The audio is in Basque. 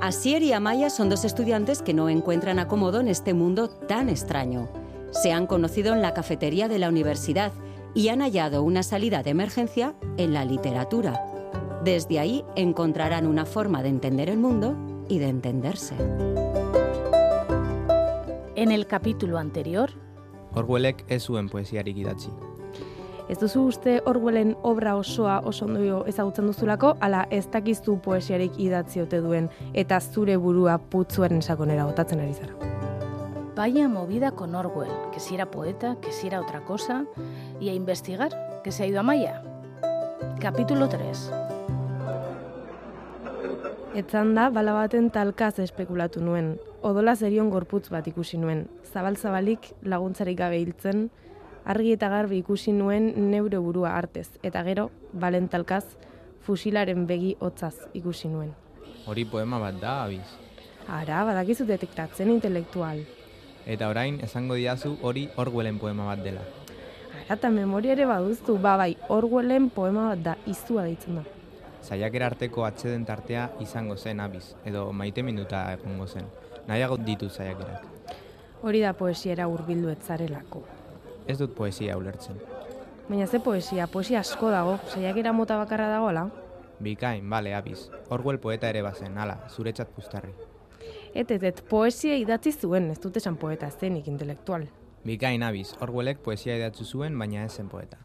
Asier y Amaya son dos estudiantes que no encuentran acomodo en este mundo tan extraño. Se han conocido en la cafetería de la universidad y han hallado una salida de emergencia en la literatura. Desde ahí encontrarán una forma de entender el mundo y de entenderse. En el capítulo anterior, Orwellek ez zuen poesiarik idatzi. Ez duzu uste Orwellen obra osoa oso ondo ezagutzen duzulako, ala ez dakizu poesiarik idatzi ote duen eta zure burua putzuaren sakonera botatzen ari zara. vaya movida con Orwell, que si era poeta, que si era otra cosa, y a investigar, que se ha ido a Maya. Capítulo 3. Etzan da, bala baten talkaz espekulatu nuen. Odola zerion gorputz bat ikusi nuen. Zabal-zabalik laguntzarik gabe hiltzen, argi eta garbi ikusi nuen neure burua artez. Eta gero, balen talkaz, fusilaren begi hotzaz ikusi nuen. Hori poema bat da, abiz. Ara, badakizu detektatzen intelektual. Eta orain esango diazu hori Orwellen poema bat dela. Ara, eta memoria ere baduztu, ba bai, Orwellen poema bat da, izua deitzen da. Saiakera arteko atxeden tartea izango zen abiz, edo maite minuta egongo zen. Nahiago ditu saiakerak. Hori da poesiera hurbildu etzarelako. Ez dut poesia ulertzen. Baina ze poesia, poesia asko dago, saiakera mota bakarra dagoela. Bikain, bale, abiz. Orwell poeta ere bazen, hala, zuretzat puztarri. Et, et, et, poesia idatzi zuen, ez dut esan poeta zenik intelektual. Bikain, abiz. Orwellek poesia idatzu zuen, baina ez zen poeta.